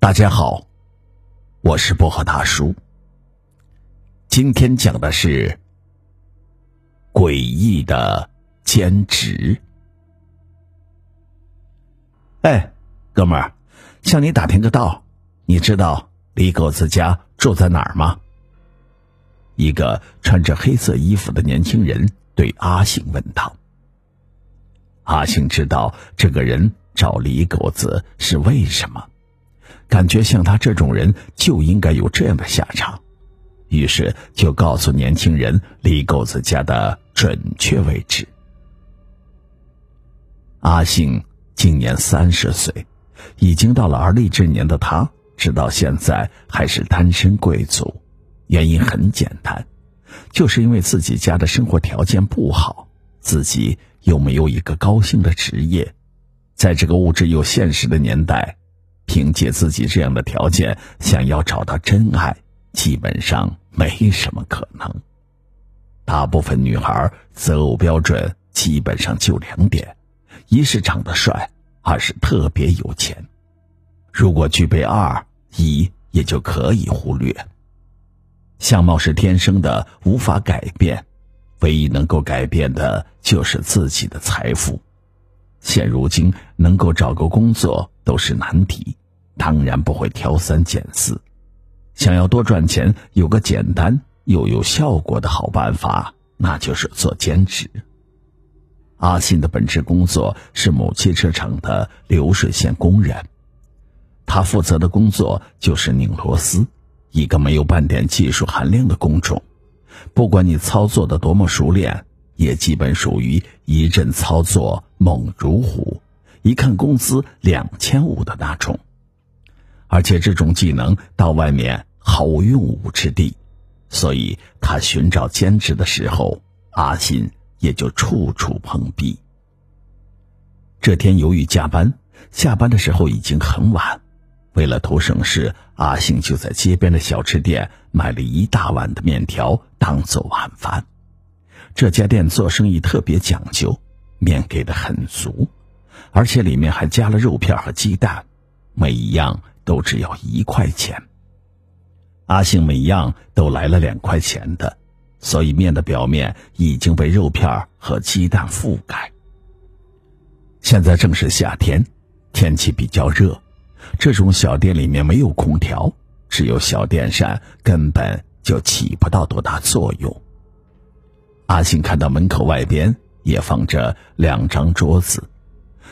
大家好，我是薄荷大叔。今天讲的是诡异的兼职。哎，哥们儿，向你打听个道，你知道李狗子家住在哪儿吗？一个穿着黑色衣服的年轻人对阿信问道。阿信知道这个人找李狗子是为什么。感觉像他这种人就应该有这样的下场，于是就告诉年轻人李狗子家的准确位置。阿信今年三十岁，已经到了而立之年的他，直到现在还是单身贵族。原因很简单，就是因为自己家的生活条件不好，自己又没有一个高薪的职业，在这个物质又现实的年代。凭借自己这样的条件，想要找到真爱，基本上没什么可能。大部分女孩择偶标准基本上就两点：一是长得帅，二是特别有钱。如果具备二，一也就可以忽略。相貌是天生的，无法改变，唯一能够改变的就是自己的财富。现如今，能够找个工作都是难题。当然不会挑三拣四，想要多赚钱，有个简单又有效果的好办法，那就是做兼职。阿信的本职工作是某汽车厂的流水线工人，他负责的工作就是拧螺丝，一个没有半点技术含量的工种。不管你操作的多么熟练，也基本属于一阵操作猛如虎，一看工资两千五的那种。而且这种技能到外面毫无用武之地，所以他寻找兼职的时候，阿信也就处处碰壁。这天由于加班，下班的时候已经很晚，为了图省事，阿信就在街边的小吃店买了一大碗的面条当做晚饭。这家店做生意特别讲究，面给的很足，而且里面还加了肉片和鸡蛋，每一样。都只要一块钱。阿信每样都来了两块钱的，所以面的表面已经被肉片和鸡蛋覆盖。现在正是夏天，天气比较热，这种小店里面没有空调，只有小电扇，根本就起不到多大作用。阿信看到门口外边也放着两张桌子，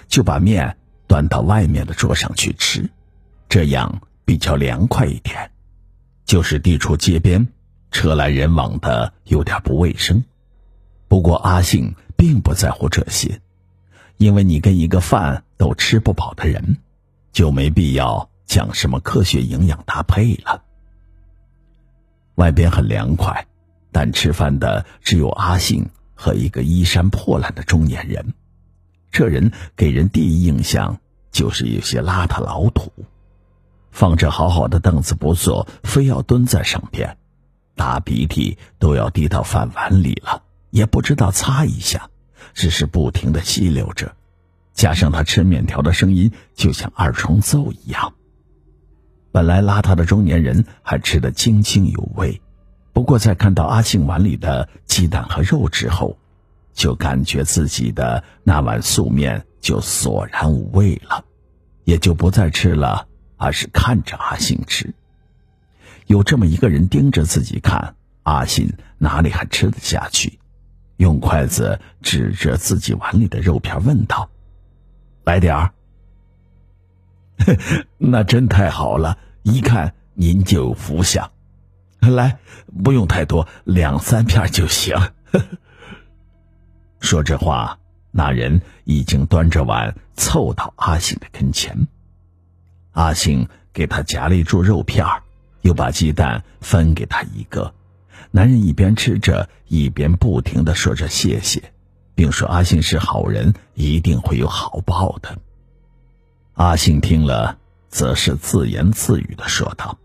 就把面端到外面的桌上去吃。这样比较凉快一点，就是地处街边，车来人往的，有点不卫生。不过阿信并不在乎这些，因为你跟一个饭都吃不饱的人，就没必要讲什么科学营养搭配了。外边很凉快，但吃饭的只有阿信和一个衣衫破烂的中年人。这人给人第一印象就是有些邋遢老土。放着好好的凳子不坐，非要蹲在上边，大鼻涕都要滴到饭碗里了，也不知道擦一下，只是不停的吸溜着，加上他吃面条的声音就像二重奏一样。本来邋遢的中年人还吃得津津有味，不过在看到阿庆碗里的鸡蛋和肉之后，就感觉自己的那碗素面就索然无味了，也就不再吃了。而是看着阿信吃，有这么一个人盯着自己看，阿信哪里还吃得下去？用筷子指着自己碗里的肉片问道：“来点儿。”那真太好了，一看您就有福相。来，不用太多，两三片就行。说这话，那人已经端着碗凑到阿信的跟前。阿信给他夹了一注肉片又把鸡蛋分给他一个。男人一边吃着，一边不停的说着谢谢，并说阿信是好人，一定会有好报的。阿信听了，则是自言自语的说道：“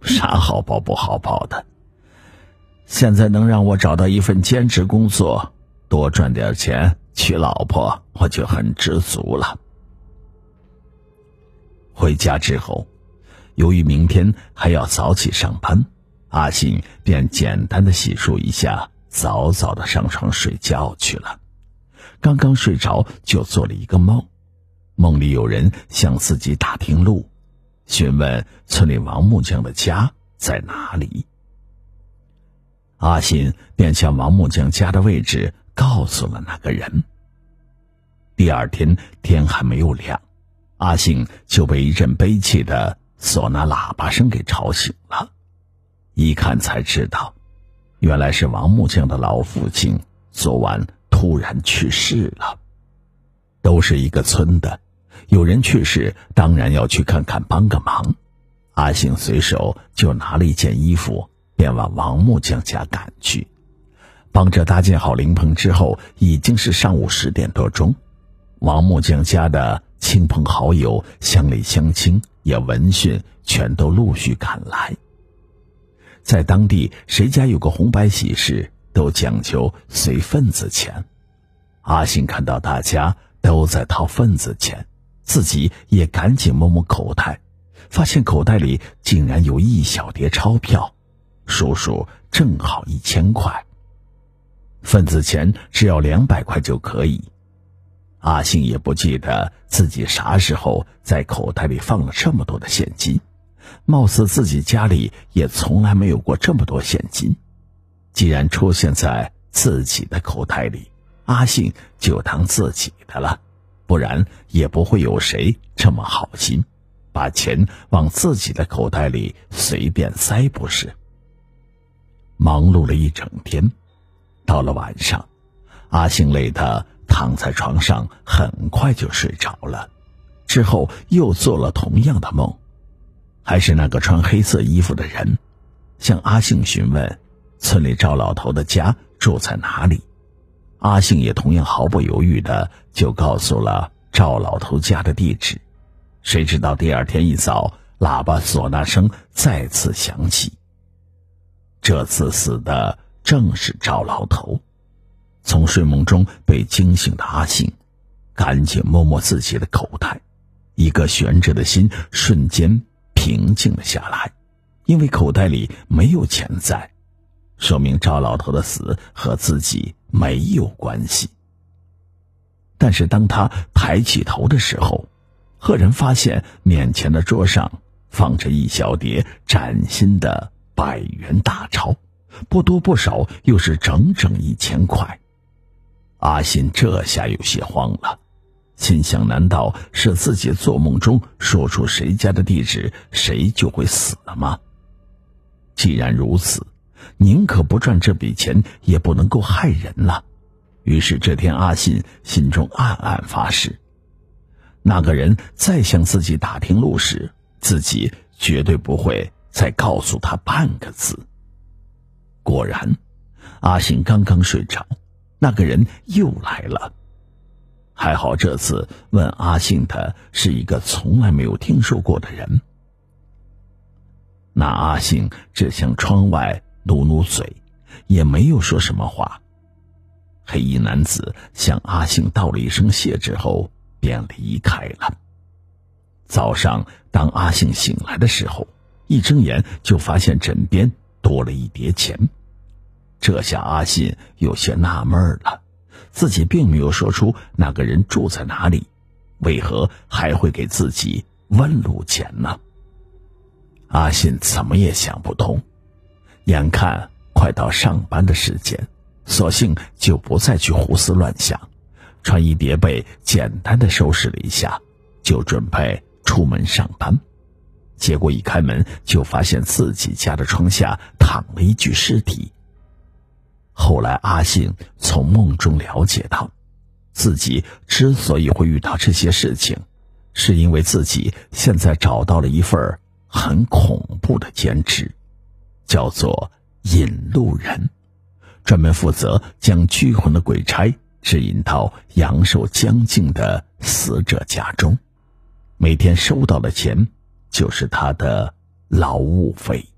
啥好报不好报的？现在能让我找到一份兼职工作，多赚点钱，娶老婆，我就很知足了。”回家之后，由于明天还要早起上班，阿信便简单的洗漱一下，早早的上床睡觉去了。刚刚睡着，就做了一个梦，梦里有人向自己打听路，询问村里王木匠的家在哪里。阿信便将王木匠家的位置告诉了那个人。第二天天还没有亮，阿信就被一阵悲切的唢呐喇叭声给吵醒了。一看才知道，原来是王木匠的老父亲昨晚突然去世了。都是一个村的，有人去世，当然要去看看帮个忙。阿信随手就拿了一件衣服，便往王木匠家赶去。帮着搭建好灵棚之后，已经是上午十点多钟。王木匠家的亲朋好友、乡里乡亲也闻讯，全都陆续赶来。在当地，谁家有个红白喜事，都讲究随份子钱。阿信看到大家都在掏份子钱，自己也赶紧摸摸口袋，发现口袋里竟然有一小叠钞票，数数正好一千块。份子钱只要两百块就可以。阿信也不记得自己啥时候在口袋里放了这么多的现金，貌似自己家里也从来没有过这么多现金。既然出现在自己的口袋里，阿信就当自己的了，不然也不会有谁这么好心，把钱往自己的口袋里随便塞，不是？忙碌了一整天，到了晚上，阿信累得。躺在床上，很快就睡着了。之后又做了同样的梦，还是那个穿黑色衣服的人，向阿信询问村里赵老头的家住在哪里。阿信也同样毫不犹豫的就告诉了赵老头家的地址。谁知道第二天一早，喇叭唢呐声再次响起。这次死的正是赵老头。从睡梦中被惊醒的阿信，赶紧摸摸自己的口袋，一个悬着的心瞬间平静了下来，因为口袋里没有钱在，说明赵老头的死和自己没有关系。但是当他抬起头的时候，赫然发现面前的桌上放着一小叠崭新的百元大钞，不多不少，又是整整一千块。阿信这下有些慌了，心想：难道是自己做梦中说出谁家的地址，谁就会死了吗？既然如此，宁可不赚这笔钱，也不能够害人了。于是这天，阿信心中暗暗发誓：那个人再向自己打听路时，自己绝对不会再告诉他半个字。果然，阿信刚刚睡着。那个人又来了，还好这次问阿信的是一个从来没有听说过的人。那阿信只向窗外努努嘴，也没有说什么话。黑衣男子向阿信道了一声谢之后，便离开了。早上，当阿信醒来的时候，一睁眼就发现枕边多了一叠钱。这下阿信有些纳闷了，自己并没有说出那个人住在哪里，为何还会给自己问路钱呢？阿信怎么也想不通。眼看快到上班的时间，索性就不再去胡思乱想，穿衣叠被，简单的收拾了一下，就准备出门上班。结果一开门，就发现自己家的窗下躺了一具尸体。后来，阿信从梦中了解到，自己之所以会遇到这些事情，是因为自己现在找到了一份很恐怖的兼职，叫做引路人，专门负责将拘魂的鬼差指引到阳寿将尽的死者家中，每天收到的钱就是他的劳务费。